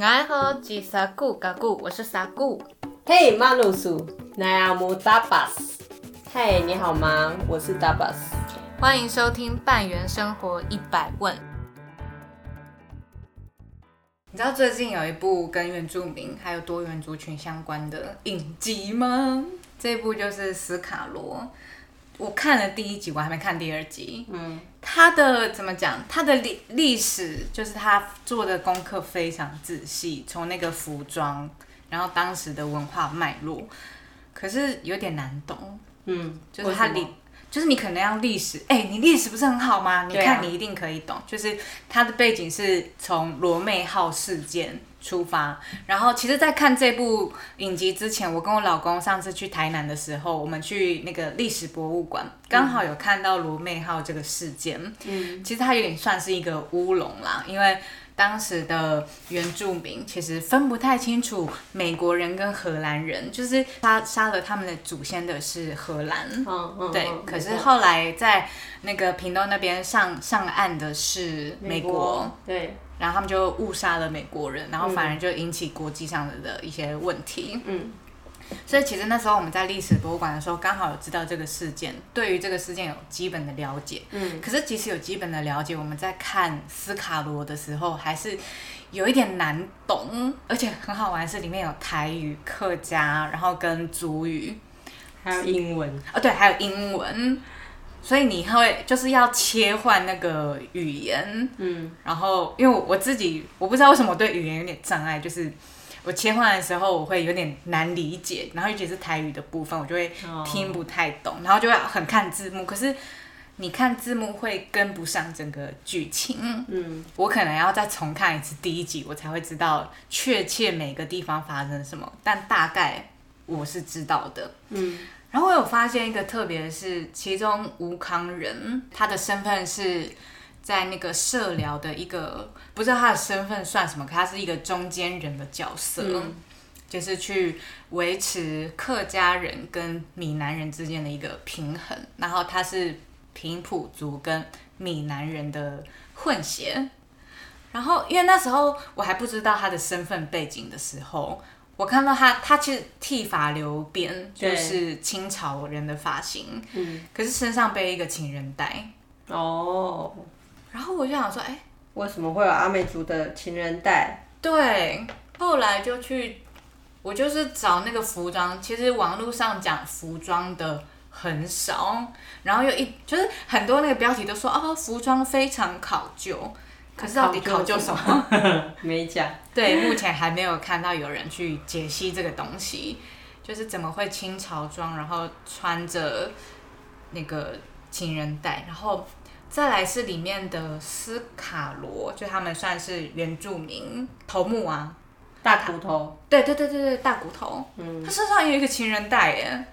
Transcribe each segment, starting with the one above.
爱喝吉萨古嘎古，我是萨古。嘿，马鲁苏，奈阿姆达巴斯。嘿，你好吗？我是达巴斯。欢迎收听半圆生活一百问。你知道最近有一部跟原住民还有多元族群相关的影集吗？这部就是《斯卡罗》。我看了第一集，我还没看第二集。嗯，他的怎么讲？他的历历史就是他做的功课非常仔细，从那个服装，然后当时的文化脉络，可是有点难懂。嗯，就是他历，就是你可能要历史，哎、你历史不是很好吗？你看你一定可以懂。就是他的背景是从罗妹号事件出发，然后其实，在看这部影集之前，我跟我老公上次去台南的时候，我们去那个历史博物馆，刚好有看到罗妹号这个事件。嗯，其实它有点算是一个乌龙啦，因为当时的原住民其实分不太清楚美国人跟荷兰人，就是杀杀了他们的祖先的是荷兰。嗯嗯，对，嗯可是后来在那个屏东那边上上岸的是美国，，对，然后他们就误杀了美国人，然后反而就引起国际上的的一些问题。嗯所以其实那时候我们在历史博物馆的时候，刚好有知道这个事件，对于这个事件有基本的了解。嗯，可是即使有基本的了解，我们在看斯卡罗的时候，还是有一点难懂，而且很好玩是里面有台语、客家，然后跟族语，还有英文。哦对，还有英文。所以你会就是要切换那个语言，嗯然后因为我我自己我不知道为什么我对语言有点障碍，就是我切换的时候我会有点难理解，然后尤其是台语的部分，我就会哦听不太懂，然后就会很看字幕，可是你看字幕会跟不上整个剧情，嗯。我可能要再重看一次第一集，我才会知道确切每个地方发生什么，但大概我是知道的。嗯。然后我有发现一个特别的是，其中吴康仁他的身份是在那个社聊的一个，不知道他的身份算什么，可他是一个中间人的角色，嗯就是去维持客家人跟闽南人之间的一个平衡。然后他是平埔族跟闽南人的混血。然后因为那时候我还不知道他的身份背景的时候，我看到他，他其实剃发留辫，就是清朝人的发型，嗯，可是身上背一个情人带。哦，然后我就想说，哎，为什么会有阿美族的情人带？对，后来就去，我就是找那个服装，其实网络上讲服装的很少，然后又一就是很多那个标题都说哦，服装非常考究，可是到底考究什么？没讲。对，目前还没有看到有人去解析这个东西，就是怎么会清朝装，然后穿着那个情人带，然后再来是里面的斯卡罗，就他们算是原住民头目啊，大骨头。对对对对对，大骨头，嗯他身上也有一个情人带耶。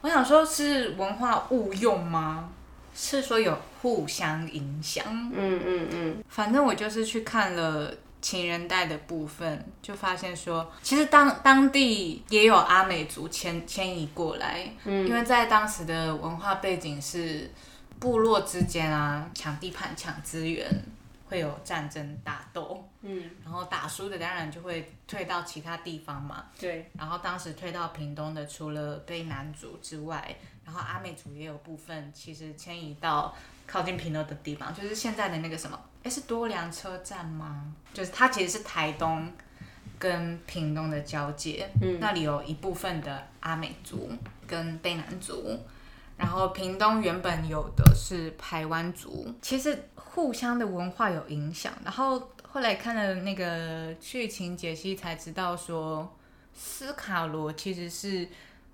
我想说，是文化误用吗？是说有互相影响？嗯嗯嗯反正我就是去看了情人带的部分，就发现说，其实当当地也有阿美族迁迁移过来，嗯因为在当时的文化背景是部落之间啊抢地盘、抢资源，会有战争打斗，嗯，然后打输的当然就会退到其他地方嘛。对，然后当时退到屏东的，除了卑南族之外，然后阿美族也有部分其实迁移到靠近屏东的地方，就是现在的那个什么，哎，是多良车站吗？就是它其实是台东跟屏东的交界，嗯那里有一部分的阿美族跟卑南族。然后屏东原本有的是排湾族，其实互相的文化有影响。然后后来看了那个剧情解析，才知道说斯卡罗其实是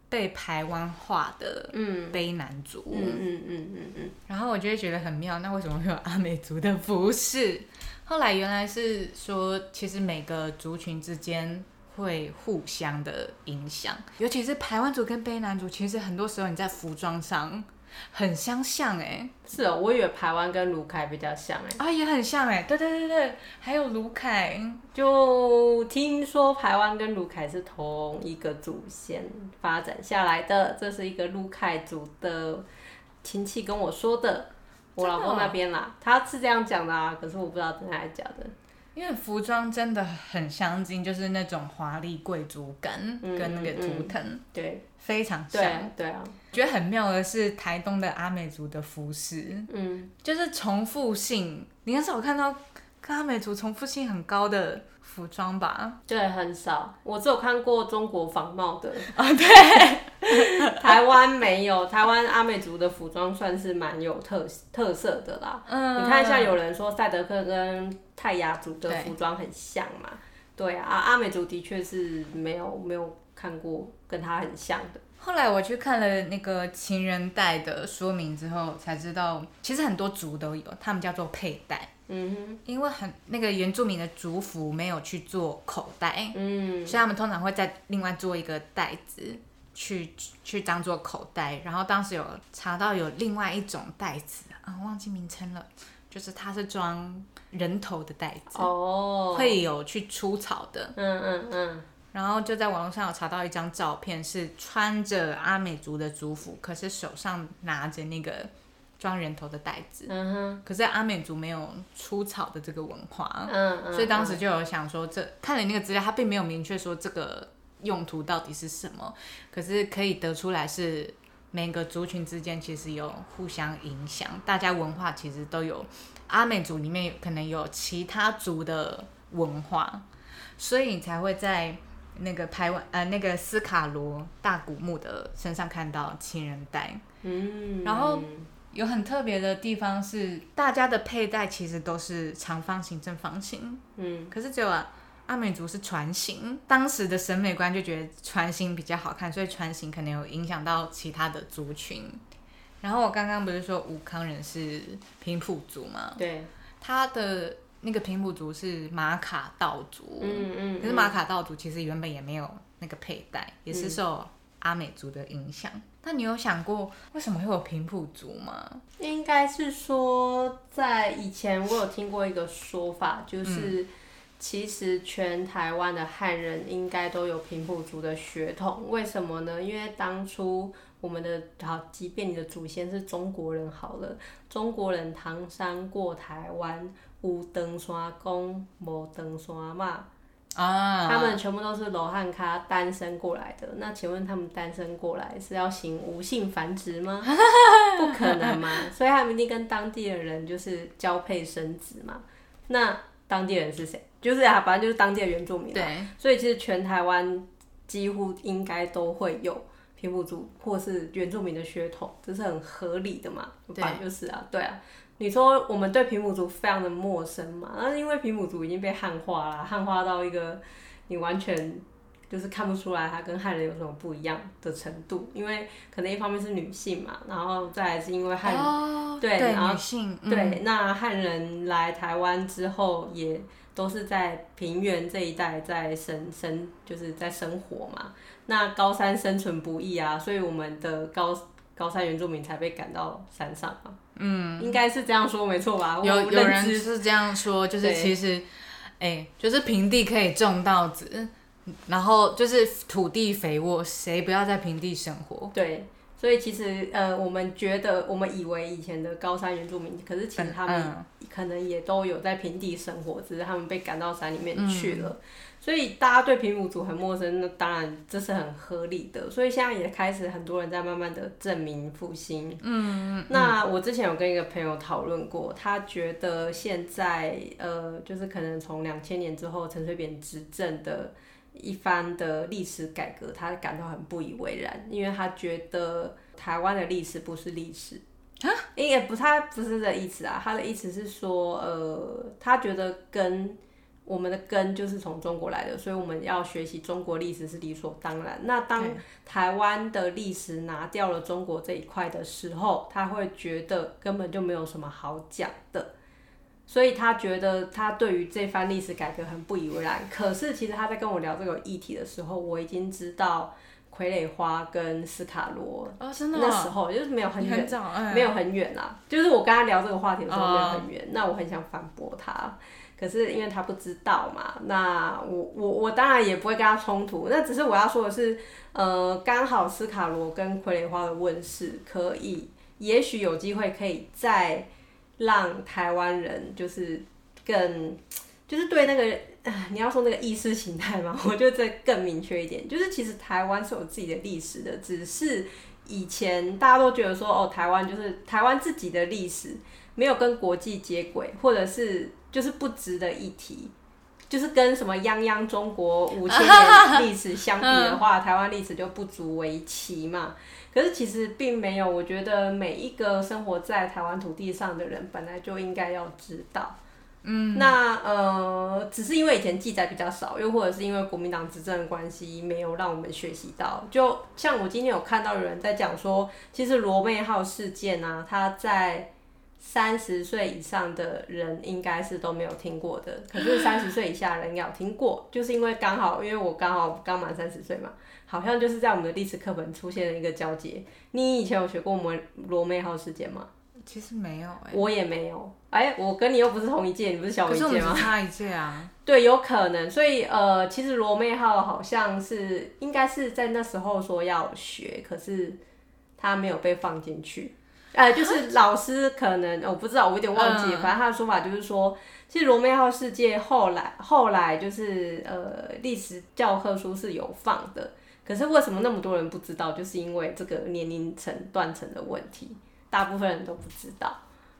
被排湾化的嗯卑南族。嗯嗯嗯嗯嗯，然后我就会觉得很妙，那为什么会有阿美族的服饰？后来原来是说，其实每个族群之间会互相的影响，尤其是台湾族跟卑南族，其实很多时候你在服装上很相像哎、是哦，我以为台湾跟卢凯比较像哎。啊也很像哎、对对对对，还有卢凯，就听说台湾跟卢凯是同一个祖先发展下来的，这是一个卢凯族的亲戚跟我说的，我老公那边啦，他是这样讲的啊，可是我不知道真的还是假的。因为服装真的很相近，就是那种华丽贵族感嗯跟那个图腾、对非常对像。对啊，觉得很妙的是台东的阿美族的服饰，嗯，就是重复性，你很少看到跟阿美族重复性很高的服装吧？对，很少。我只有看过中国仿冒的，啊，对，台湾没有。台湾阿美族的服装算是蛮有特特色的啦。嗯，你看，一下有人说赛德克跟泰雅族的服装很像嘛？对啊，啊阿美族的确是没有没有看过跟他很像的。后来我去看了那个情人带的说明之后，才知道其实很多族都有，他们叫做佩戴，嗯哼因为很那个原住民的族服没有去做口袋，，嗯，所以他们通常会在另外做一个袋子去去当做口袋。然后当时有查到有另外一种袋子啊，忘记名称了，就是它是装人头的袋子，哦，会有去出草的。嗯嗯嗯，然后就在网络上有查到一张照片，是穿着阿美族的族服，可是手上拿着那个装人头的袋子。嗯哼，可是阿美族没有出草的这个文化，嗯嗯，所以当时就有想说这，看了那个资料，他并没有明确说这个用途到底是什么，可是可以得出来是每个族群之间其实有互相影响，大家文化其实都有。阿美族里面可能有其他族的文化，所以你才会在那个台湾呃那个斯卡罗大古墓的身上看到情人带。嗯，然后有很特别的地方是，大家的佩戴其实都是长方形、正方形，嗯可是只有啊阿美族是船型。当时的审美观就觉得船型比较好看，所以船型可能有影响到其他的族群。然后我刚刚不是说武康人是平埔族吗？对，他的那个平埔族是马卡道族，嗯嗯，可是马卡道族其实原本也没有那个佩戴，也是受阿美族的影响。那你有想过为什么会有平埔族吗？应该是说，在以前我有听过一个说法，就是、其实全台湾的汉人应该都有平埔族的血统。为什么呢？因为当初我们的好，即便你的祖先是中国人好了，中国人唐山过台湾，有登山公，无登山嘛。啊，他们全部都是罗汉咖单身过来的。那请问他们单身过来是要行无性繁殖吗？不可能嘛，所以他们一定跟当地的人就是交配生子嘛。那当地人是谁？就是啊，反正就是当地的原住民、啊。对，所以其实全台湾几乎应该都会有平埔族或是原住民的血统，这是很合理的嘛。对就是啊，对啊。你说我们对平埔族非常的陌生嘛？那是因为平埔族已经被汉化了，汉化到一个你完全就是看不出来它跟汉人有什么不一样的程度。因为可能一方面是女性嘛，然后再来是因为汉对然后女性，嗯对，那汉人来台湾之后，也都是在平原这一带在生生，就是在生活嘛。那高山生存不易啊，所以我们的高高山原住民才被赶到山上嘛。嗯，应该是这样说没错吧？有有人是这样说，就是其实，哎、就是平地可以种稻子，然后就是土地肥沃，谁不要在平地生活？对，所以其实呃，我们觉得我们以为以前的高山原住民，可是其实他们嗯可能也都有在平地生活，只是他们被赶到山里面去了。嗯所以大家对平埔族很陌生，那当然这是很合理的。所以现在也开始很多人在慢慢的证明复兴。嗯，那我之前有跟一个朋友讨论过，他觉得现在呃，就是可能从两千年之后陈水扁执政的一番的历史改革，他感到很不以为然，因为他觉得台湾的历史不是历史。啊，也不，他不是这意思啊。他的意思是说，呃，他觉得跟我们的根就是从中国来的，所以我们要学习中国历史是理所当然。那当台湾的历史拿掉了中国这一块的时候，他会觉得根本就没有什么好讲的。所以他觉得他对于这番历史改革很不以为然。可是其实他在跟我聊这个议题的时候，我已经知道傀儡花跟斯卡罗哦，真的、那时候就是没有很远很，哎没有很远啦，就是我跟他聊这个话题的时候哦。没有很远，那我很想反驳他，可是因为他不知道嘛，那我我我当然也不会跟他冲突，那只是我要说的是，呃，刚好斯卡罗跟傀儡花的问世，可以也许有机会可以再让台湾人就是更 就是对那个，你要说那个意识形态嘛，我觉得这更明确一点，就是其实台湾是有自己的历史的，只是以前大家都觉得说，哦，台湾就是台湾自己的历史没有跟国际接轨，或者是就是不值得一提，就是跟什么泱泱中国五千年历史相比的话，台湾历史就不足为奇嘛。可是其实并没有，我觉得每一个生活在台湾土地上的人，本来就应该要知道。嗯，那呃，只是因为以前记载比较少，又或者是因为国民党执政的关系，没有让我们学习到。就像我今天有看到有人在讲说，其实罗妹号事件啊，他在三十岁以上的人应该是都没有听过的，可是三十岁以下人有听过，就是因为刚好，因为我刚好刚满三十岁嘛，好像就是在我们的历史课本出现了一个交接。你以前有学过我们罗妹号事件吗？其实没有哎，我也没有哎，我跟你又不是同一届，你不是小我一届吗？差一届啊。对，有可能。所以呃，其实罗妹号好像是应该是在那时候说要学，可是他没有被放进去。呃，就是老师可能我不知道，我有点忘记。反正他的说法就是说，其实罗密号世界后来后来就是呃历史教科书是有放的，可是为什么那么多人不知道？就是因为这个年龄层断层的问题。大部分人都不知道，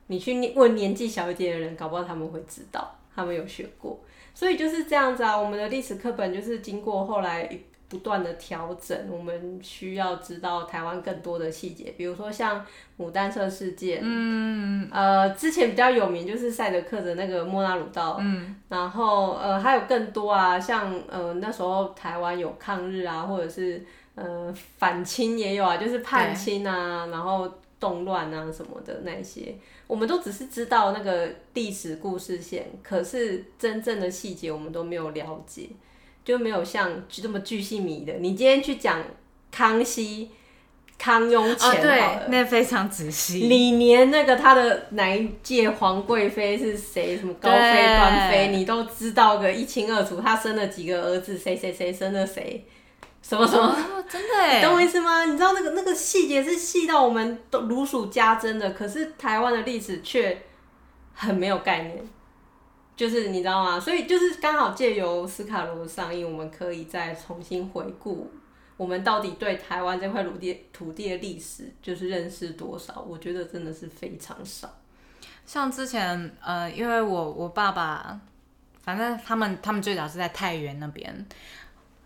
你去问年纪小一点的人，搞不好他们会知道，他们有学过，所以就是这样子啊。我们的历史课本就是经过后来不断的调整，我们需要知道台湾更多的细节，比如说像牡丹社事件，嗯，呃，之前比较有名就是赛德克的那个莫纳鲁道，嗯，然后呃还有更多啊，像呃那时候台湾有抗日啊，或者是呃反清也有啊，就是叛清啊，然后。动乱啊什么的那些，我们都只是知道那个历史故事线，可是真正的细节我们都没有了解，就没有像这么巨细迷的。你今天去讲康熙、康雍乾，对，那非常仔细。李年那个他的哪一届皇贵妃是谁？什么高妃、端妃，你都知道个一清二楚。他生了几个儿子？谁谁谁生了谁？什么什么？真的？懂我意思吗？你知道那个那个细节是细到我们都如数家珍的，可是台湾的历史却很没有概念，就是你知道吗？所以就是刚好借由斯卡罗的上映，我们可以再重新回顾我们到底对台湾这块土地土地的历史就是认识多少？我觉得真的是非常少。像之前呃，因为我我爸爸，反正他们他们最早是在太原那边。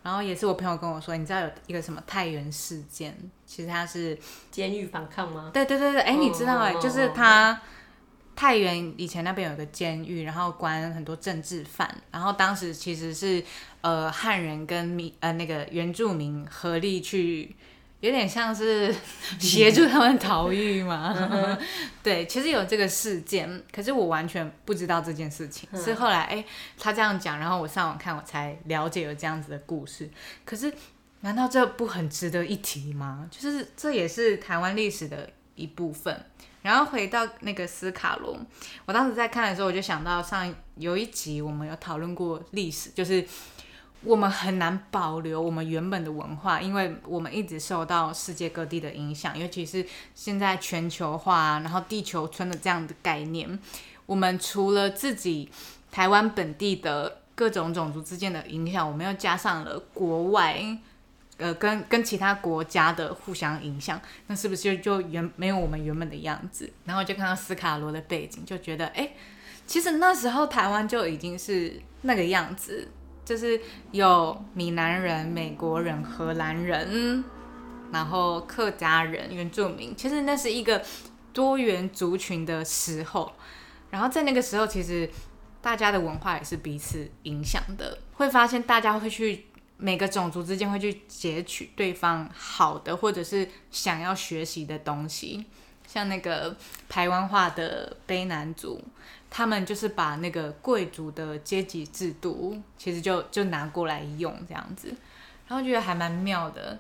然后也是我朋友跟我说，你知道有一个什么太原事件？其实他是监狱反抗吗？对对对对，哎，你知道哎，就是他太原以前那边有个监狱，然后关很多政治犯，然后当时其实是呃汉人跟民呃那个原住民合力去。有点像是 协助他们逃狱嘛？对，其实有这个事件，可是我完全不知道这件事情。是后来，哎，他这样讲，然后我上网看，我才了解有这样子的故事。可是，难道这不很值得一提吗？就是这也是台湾历史的一部分。然后回到那个斯卡罗，我当时在看的时候，我就想到上有一集我们有讨论过历史，就是。我们很难保留我们原本的文化，因为我们一直受到世界各地的影响，尤其是现在全球化，然后地球村的这样的概念。我们除了自己台湾本地的各种种族之间的影响，我们又加上了国外，呃，跟跟其他国家的互相影响，那是不是就就原没有我们原本的样子？然后就看到斯卡罗的背景，就觉得，哎，其实那时候台湾就已经是那个样子。就是有闽南人、美国人、荷兰人，然后客家人、原住民。其实那是一个多元族群的时候，然后在那个时候，其实大家的文化也是彼此影响的。会发现大家会去每个种族之间会去截取对方好的，或者是想要学习的东西，像那个台湾话的卑南族。他们就是把那个贵族的阶级制度，其实就就拿过来用这样子，然后觉得还蛮妙的。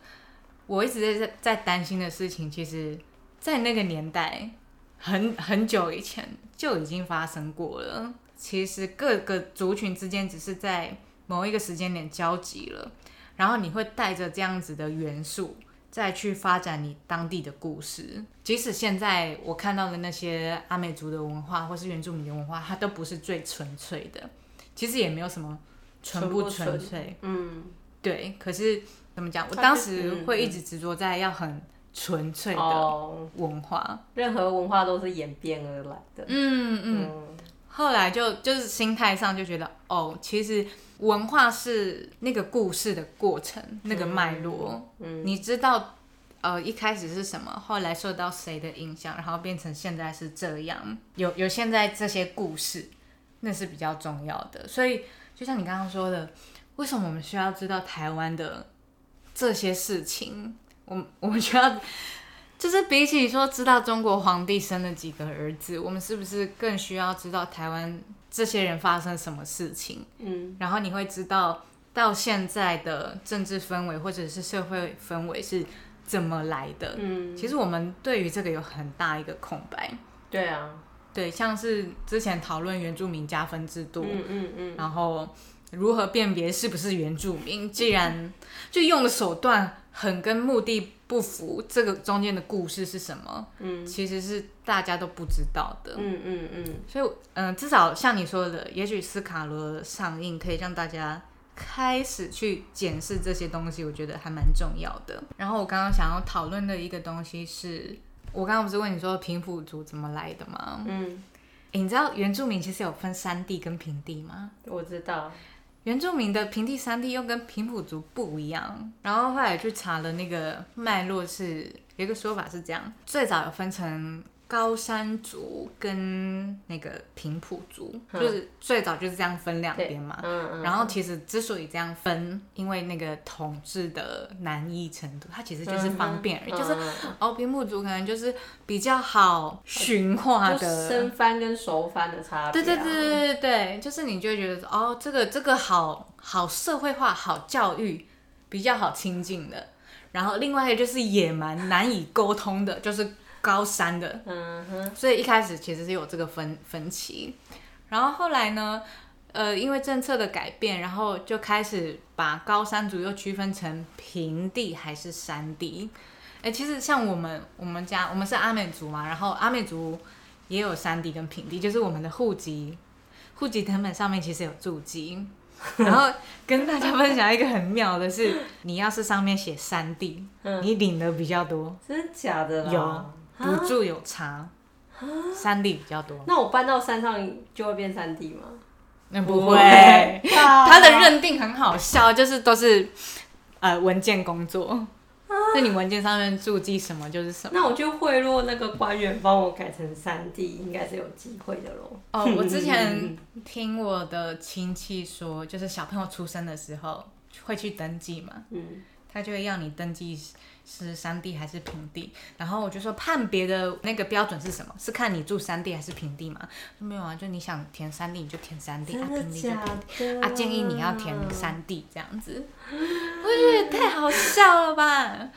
我一直在在担心的事情，其实，在那个年代，很很久以前就已经发生过了。其实各个族群之间只是在某一个时间点交集了，然后你会带着这样子的元素。再去发展你当地的故事，即使现在我看到的那些阿美族的文化或是原住民的文化，它都不是最纯粹的。其实也没有什么纯不纯粹，嗯，对。可是怎么讲？我当时嗯会一直执着在要很纯粹的哦，文化，任何文化都是演变而来的。嗯嗯。嗯后来就就是心态上就觉得，哦，其实文化是那个故事的过程，那个脉络。嗯你知道，呃，一开始是什么，后来受到谁的影响，然后变成现在是这样，有有现在这些故事，那是比较重要的。所以，就像你刚刚说的，为什么我们需要知道台湾的这些事情？我们 我们需要。就是比起说知道中国皇帝生了几个儿子，我们是不是更需要知道台湾这些人发生什么事情？嗯然后你会知道到现在的政治氛围或者是社会氛围是怎么来的。嗯，其实我们对于这个有很大一个空白。对啊，对，像是之前讨论原住民加分制度，嗯嗯嗯，然后如何辨别是不是原住民，既然就用的手段很跟目的不符，这个中间的故事是什么？嗯其实是大家都不知道的。嗯嗯嗯，所以，嗯、至少像你说的，也许斯卡罗的上映可以让大家开始去检视这些东西，我觉得还蛮重要的。然后我刚刚想要讨论的一个东西是，我刚刚不是问你说平埔族怎么来的吗？嗯，诶你知道原住民其实有分山地跟平地吗？我知道，原住民的平地、山地又跟平埔族不一样。然后后来去查了那个脉络是，有一个说法是这样：最早有分成高山族跟那个平埔族，嗯就是最早就是这样分两边嘛。嗯嗯，然后其实之所以这样分，因为那个统治的难易程度，它其实就是方便而已。就是嗯哦，平埔族可能就是比较好驯化的，生番跟熟番的差别、啊。对对对对对对，就是你就会觉得哦，这个这个好好社会化、好教育，比较好亲近的。然后另外一个就是野蛮、难以沟通的，就是高山的。嗯哼，所以一开始其实是有这个分分歧，然后后来呢，呃，因为政策的改变，然后就开始把高山族又区分成平地还是山地。哎，其实像我们我们家我们是阿美族嘛，然后阿美族也有山地跟平地，就是我们的户籍户籍成本上面其实有住籍。然后跟大家分享一个很妙的是，你要是上面写山地，嗯你领的比较多，真的假的？有补助有差，山地比较多。那我搬到山上就会变山地吗？那不会，他他的认定很好笑，就是都是呃文件工作，那你文件上面注记什么就是什么。那我就贿赂那个官员帮我改成三地，应该是有机会的喽。哦，我之前 听我的亲戚说，就是小朋友出生的时候会去登记嘛，嗯，他就会要你登记是山地还是平地，然后我就说判别的那个标准是什么？是看你住山地还是平地吗？说没有啊，就你想填山地你就填山地，平地就平地？啊，建议你要填山地这样子，我觉得也太好笑了吧！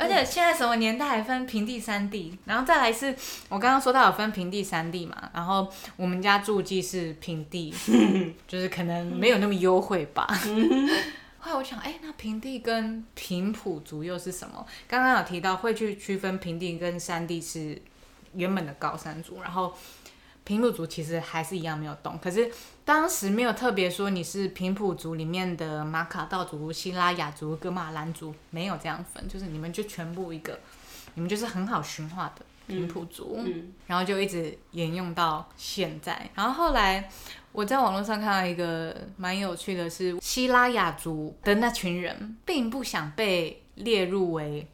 而且现在什么年代还分平地、山地，然后再来是我刚刚说到有分平地、山地嘛，然后我们家住记是平地，就是可能没有那么优惠吧。后来我想，哎、那平地跟平埔族又是什么？刚刚有提到会去区分平地跟山地是原本的高山族，然后平埔族其实还是一样没有动，可是当时没有特别说你是平埔族里面的马卡道族、希拉雅族、格马兰族，没有这样分，就是你们就全部一个，你们就是很好驯化的平埔族，嗯然后就一直沿用到现在。然后后来我在网络上看到一个蛮有趣的是，希拉雅族的那群人并不想被列入为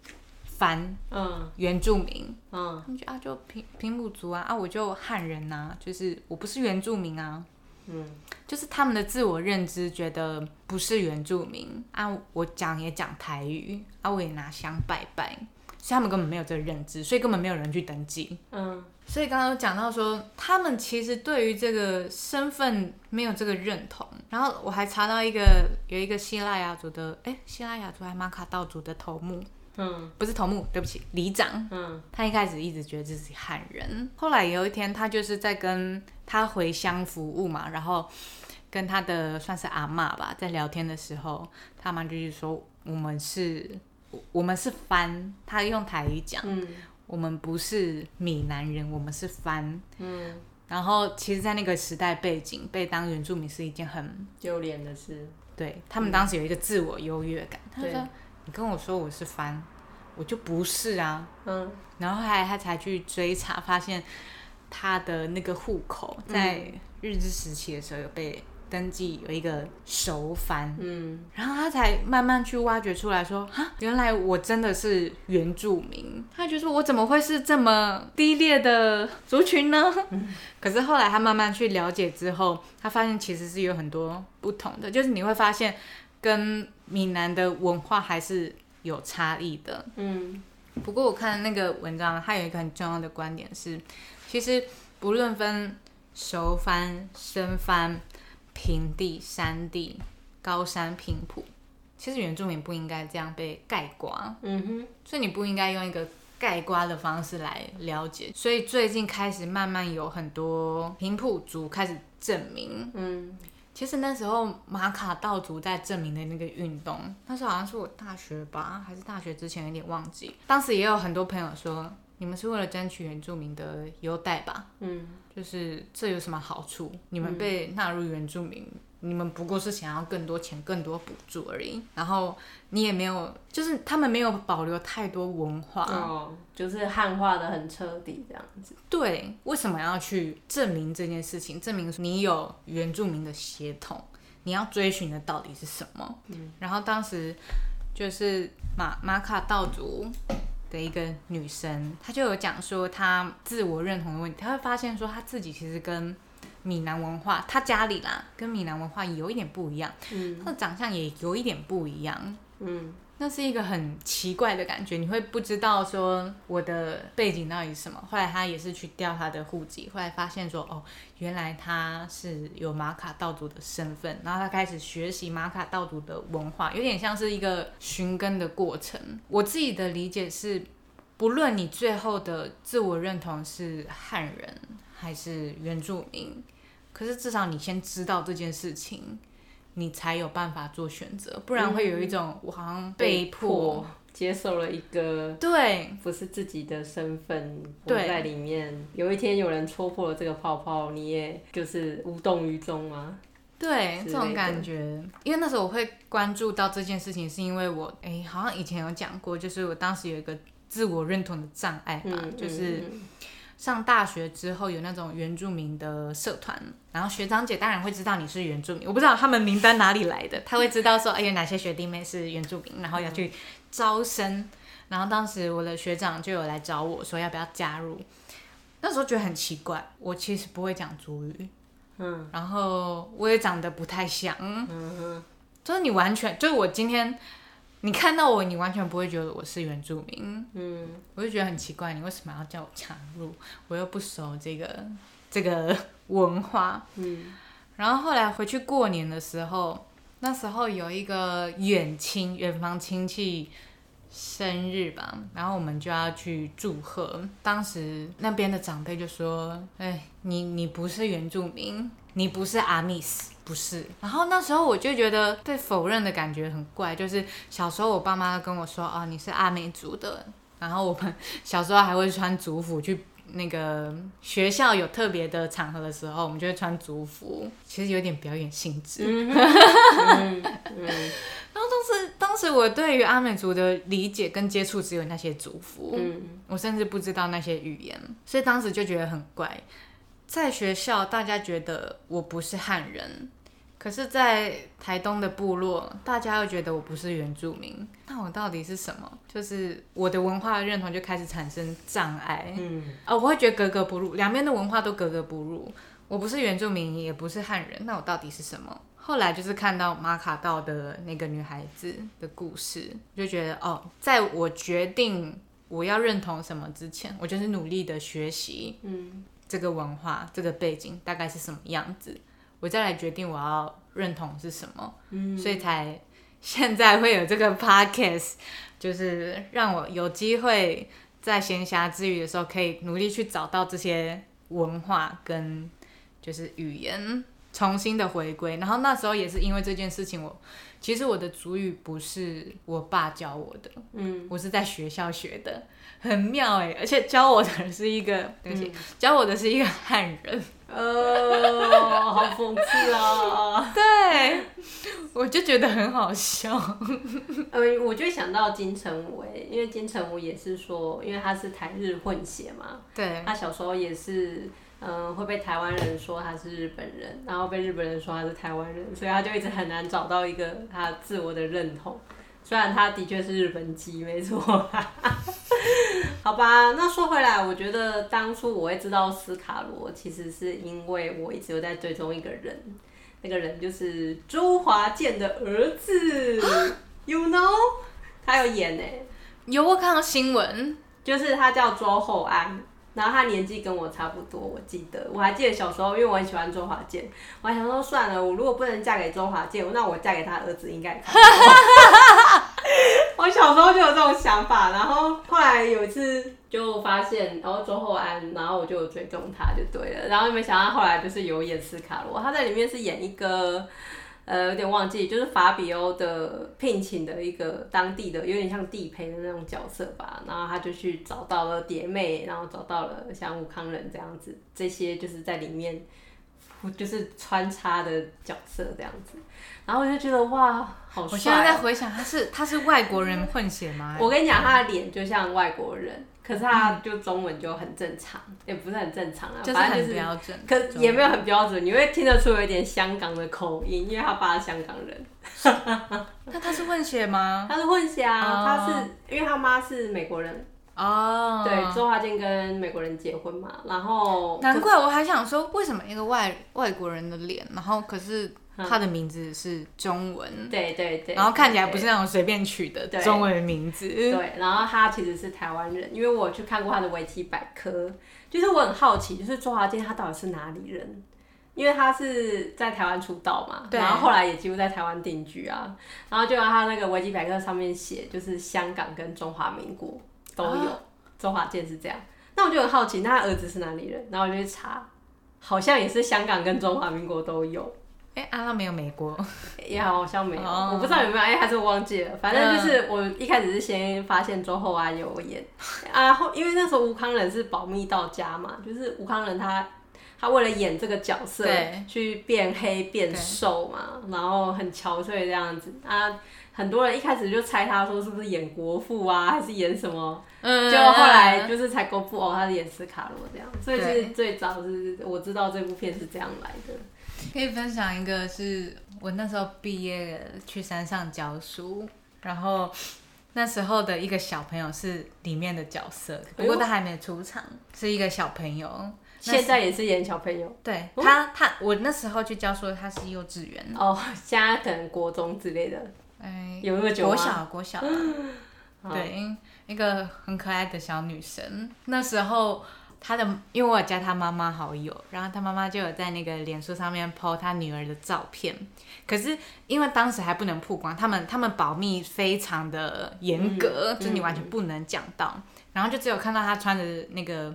凡嗯。原住民，嗯。他们就啊就平平埔族啊啊我就汉人呐、就是我不是原住民啊，嗯。就是他们的自我认知觉得不是原住民啊，我讲也讲台语啊，我也拿香拜拜，所以他们根本没有这个认知，所以根本没有人去登记。嗯所以刚刚有讲到说，他们其实对于这个身份没有这个认同。然后我还查到一个有一个希腊雅族的，哎，希腊雅族还马卡道族的头目，嗯不是头目，对不起，里长。嗯他一开始一直觉得自己汉人，后来有一天他就是在跟他回乡服务嘛，然后跟他的算是阿妈吧，在聊天的时候，他妈就是说我们是，我们是番，他用台语讲，嗯。我们不是闽南人，我们是番，嗯。然后其实，在那个时代背景，被当原住民是一件很丢脸的事。对他们当时有一个自我优越感，他对说：“你跟我说我是番，我就不是啊。嗯，”然后后来他才去追查，发现他的那个户口在日治时期的时候有被登记有一个熟番，嗯，然后他才慢慢去挖掘出来说，哈，原来我真的是原住民。他就说，我怎么会是这么低劣的族群呢？可是后来他慢慢去了解之后，他发现其实是有很多不同的，就是你会发现跟闽南的文化还是有差异的。嗯，不过我看那个文章，它有一个很重要的观点是，其实不论分熟番、生番、平地、山地、高山、平埔，其实原住民不应该这样被盖刮，嗯哼，所以你不应该用一个盖刮的方式来了解。所以最近开始慢慢有很多平埔族开始证明，嗯，其实那时候马卡道族在证明的那个运动，那时候好像是我大学吧，还是大学之前有点忘记。当时也有很多朋友说，你们是为了争取原住民的优待吧？嗯，就是这有什么好处？你们被纳入原住民，你们不过是想要更多钱、更多补助而已。然后你也没有，就是他们没有保留太多文化。哦，就是汉化的很彻底这样子。对，为什么要去证明这件事情？证明你有原住民的血统，你要追寻的到底是什么？嗯，然后当时就是马马卡道族的一个女生，她就有讲说她自我认同的问题，她会发现说她自己其实跟闽南文化，她家里啦跟闽南文化有一点不一样，嗯她的长相也有一点不一样，嗯。那是一个很奇怪的感觉，你会不知道说我的背景到底是什么。后来他也是去调他的户籍，后来发现说，哦，原来他是有马卡道族的身份，然后他开始学习马卡道族的文化，有点像是一个寻根的过程。我自己的理解是，不论你最后的自我认同是汉人还是原住民，可是至少你先知道这件事情。你才有办法做选择，不然会有一种我好像被迫接受了一个对不是自己的身份活在里面。有一天有人戳破了这个泡泡，你也就是无动于衷吗？对这种感觉。因为那时候我会关注到这件事情，是因为我哎、好像以前有讲过，就是我当时有一个自我认同的障碍吧，嗯，就是嗯上大学之后有那种原住民的社团，然后学长姐当然会知道你是原住民，我不知道他们名单哪里来的，他会知道说，哎、有哪些学弟妹是原住民，然后要去招生，然后当时我的学长就有来找我说要不要加入，那时候觉得很奇怪，我其实不会讲族语，嗯然后我也长得不太像，嗯嗯就是你完全就是我今天你看到我，你完全不会觉得我是原住民，嗯我就觉得很奇怪，你为什么要叫我加入？我又不熟这个这个文化。嗯然后后来回去过年的时候，那时候有一个远亲远房亲戚生日吧，然后我们就要去祝贺。当时那边的长辈就说：“哎，你你不是原住民，你不是阿密斯。”不是，然后那时候我就觉得被否认的感觉很怪，就是小时候我爸妈跟我说，哦，你是阿美族的，然后我们小时候还会穿族服去那个学校有特别的场合的时候，我们就会穿族服，其实有点表演性质。嗯 嗯嗯当时当时我对于阿美族的理解跟接触只有那些族服，嗯我甚至不知道那些语言，所以当时就觉得很怪。在学校，大家觉得我不是汉人，可是，在台东的部落，大家又觉得我不是原住民。那我到底是什么？就是我的文化认同就开始产生障碍。嗯哦，我会觉得格格不入，两边的文化都格格不入。我不是原住民，也不是汉人，那我到底是什么？后来就是看到马卡道的那个女孩子的故事，就觉得哦，在我决定我要认同什么之前，我就是努力的学习嗯这个文化、这个背景大概是什么样子，我再来决定我要认同是什么。嗯所以才现在会有这个 podcast，就是让我有机会在闲暇之余的时候，可以努力去找到这些文化跟就是语言，重新的回归。然后那时候也是因为这件事情，我其实我的主语不是我爸教我的，嗯，我是在学校学的，很妙哎、而且教我的是一个，对不起，教我的是一个汉人。呃，好讽刺啊！对，我就觉得很好笑。呃，我就想到金城武哎，因为金城武也是说，因为他是台日混血嘛，对，他小时候也是，嗯、会被台湾人说他是日本人，然后被日本人说他是台湾人，所以他就一直很难找到一个他自我的认同。虽然他的确是日本籍，没错。好吧，那说回来，我觉得当初我会知道斯卡罗，其实是因为我一直有在追踪一个人，那个人就是周华健的儿子，You know，他有演呢、有我看到新闻，就是他叫周厚安，然后他年纪跟我差不多，我记得我还记得小时候，因为我很喜欢周华健，我还想说算了，我如果不能嫁给周华健，那我嫁给他儿子应该 我小时候就有这种想法，然后后来有一次就发现，然后周厚安，然后我就有追踪他就对了，然后没想到后来就是有演斯卡罗，他在里面是演一个。呃，有点忘记，就是法比欧的聘请的一个当地的，有点像地陪的那种角色吧。然后他就去找到了蝶妹，然后找到了像武康人这样子，这些就是在里面就是穿插的角色这样子。然后我就觉得哇，好帅、我现在在回想，他是他是外国人混血吗？我跟你讲，他的脸就像外国人，可是他就中文就很正常，也不是很正常啊，就是很标准，可也没有很标准，你会听得出有一点香港的口音，因为他爸是香港人，那他是混血吗？他是混血啊，哦。他是因为他妈是美国人，哦，对，周华健跟美国人结婚嘛，然后难怪我还想说，为什么一个外外国人的脸，然后可是他的名字是中文，对对对，然后看起来不是那种随便取的对中文名字。对，然后他其实是台湾人，因为我去看过他的维基百科，就是我很好奇，就是周华健他到底是哪里人？因为他是在台湾出道嘛，然后后来也几乎在台湾定居啊，然后就让他那个维基百科上面写，就是香港跟中华民国都有，啊周华健是这样。那我就很好奇，那他儿子是哪里人？然后我就去查，好像也是香港跟中华民国都有。哎，阿拉没有美国，也好像没有，哦我不知道有没有，哎、还是我忘记了。反正就是我一开始是先发现周厚安有演，啊，后因为那时候吴康仁是保密到家嘛，就是吴康仁他他为了演这个角色对去变黑变瘦嘛，然后很憔悴这样子啊。很多人一开始就猜他说是不是演国父啊，还是演什么？嗯就后来就是才公布哦，他是演斯卡罗这样。所以对实最早是我知道这部片是这样来的。可以分享一个是我那时候毕业去山上教书，然后那时候的一个小朋友是里面的角色，不过他还没出场，是一个小朋友。现在也是演小朋友。对他，他我那时候去教书，他是幼稚园，哦，现在可能国中之类的，哎，有那么久吗？国小国小，对，一个很可爱的小女生。那时候她的，因为我有加他妈妈好友，然后他妈妈就有在那个脸书上面 po 他女儿的照片。可是因为当时还不能曝光，他们他们保密非常的严格，嗯就你完全不能讲到。然后就只有看到他穿着那个。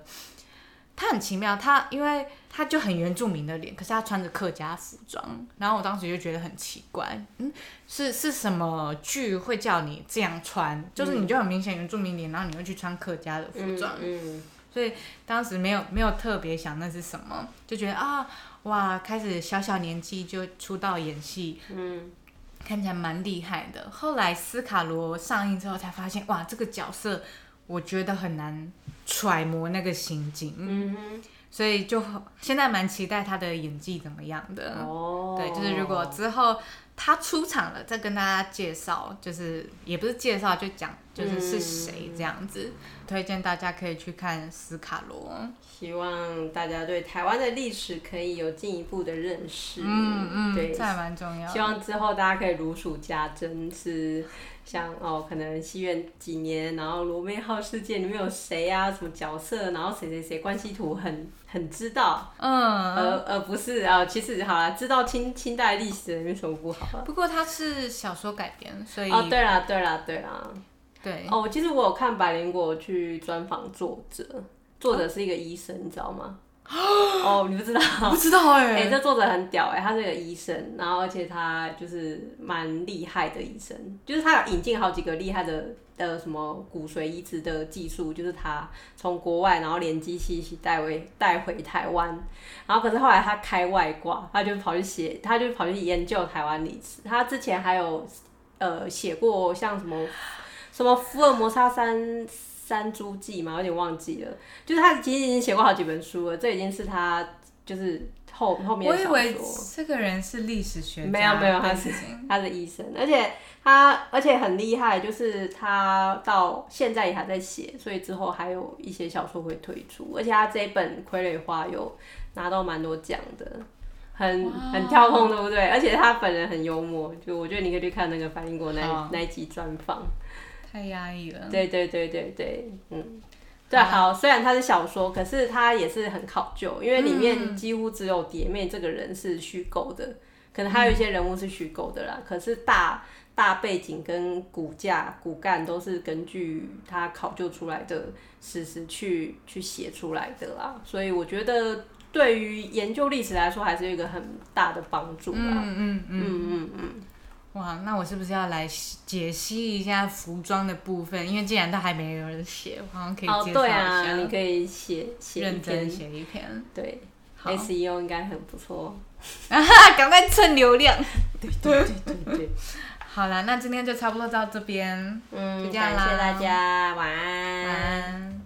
他很奇妙，他因为他就很原住民的脸，可是他穿着客家服装，然后我当时就觉得很奇怪，嗯，是是什么剧会叫你这样穿？就是你就很明显原住民脸，然后你又去穿客家的服装，嗯，所以当时没有没有特别想那是什么，就觉得啊哇，开始小小年纪就出道演戏，嗯，看起来蛮厉害的。后来斯卡罗上映之后才发现，哇，这个角色我觉得很难揣摩那个心境，嗯哼，所以就现在蛮期待他的演技怎么样的。哦，对，就是如果之后他出场了，再跟大家介绍，就是也不是介绍，就讲就是是谁这样子。推荐大家可以去看斯卡罗。希望大家对台湾的历史可以有进一步的认识，嗯嗯，对这，还蛮重要。希望之后大家可以如数家珍，是像哦，可能西元几年，然后罗妹号事件里面有谁啊，什么角色，然后谁谁谁关系图很很知道，嗯，而而不是啊，其实好啦，知道清清代历史的有什么不好啊？不过它是小说改编，所以、哦，对啦，对啦，对啦。对哦，其实我有看百灵果去专访作者，作者是一个医生，你知道吗？哦，你不知道？不知道哎、哎、这作者很屌哎、他是个医生，然后而且他就是蛮厉害的医生，就是他有引进好几个厉害的的什么骨髓移植的技术，就是他从国外然后连机器一起带回带回台湾，然后可是后来他开外挂，他就跑去写，他就跑去研究台湾历史，他之前还有呃写过像什么什么福尔摩沙山。山猪记嘛，有点忘记了。就是他其实已经写过好几本书了，这已经是他就是后后面我以为说。这个人是历史学家，没有没有他是。他是医生，而且他而且很厉害，就是他到现在也还在写，所以之后还有一些小说会推出，而且他这一本《傀儡花》有拿到蛮多奖的，很很跳痛，对不对？而且他本人很幽默，就我觉得你可以去看那个反英国那好那一集专访。太压抑了。对对对对对，嗯，对，好，虽然它是小说，可是它也是很考究，因为里面几乎只有蝶妹这个人是虚构的，可能还有一些人物是虚构的啦，可是大大背景跟骨架、骨干都是根据他考究出来的史实去去写出来的啦，所以我觉得对于研究历史来说，还是有一个很大的帮助啦。嗯嗯嗯。嗯嗯嗯，哇，那我是不是要来解析一下服装的部分？因为既然都还没有人写，我好像可以哦介绍一对啊，下，你可以写写认真，写一篇。对。好 SEO 应该很不错。啊哈，赶快蹭流量。对对对对对，好了，那今天就差不多到这边，嗯，就这样啦感谢大家，晚安。晚安。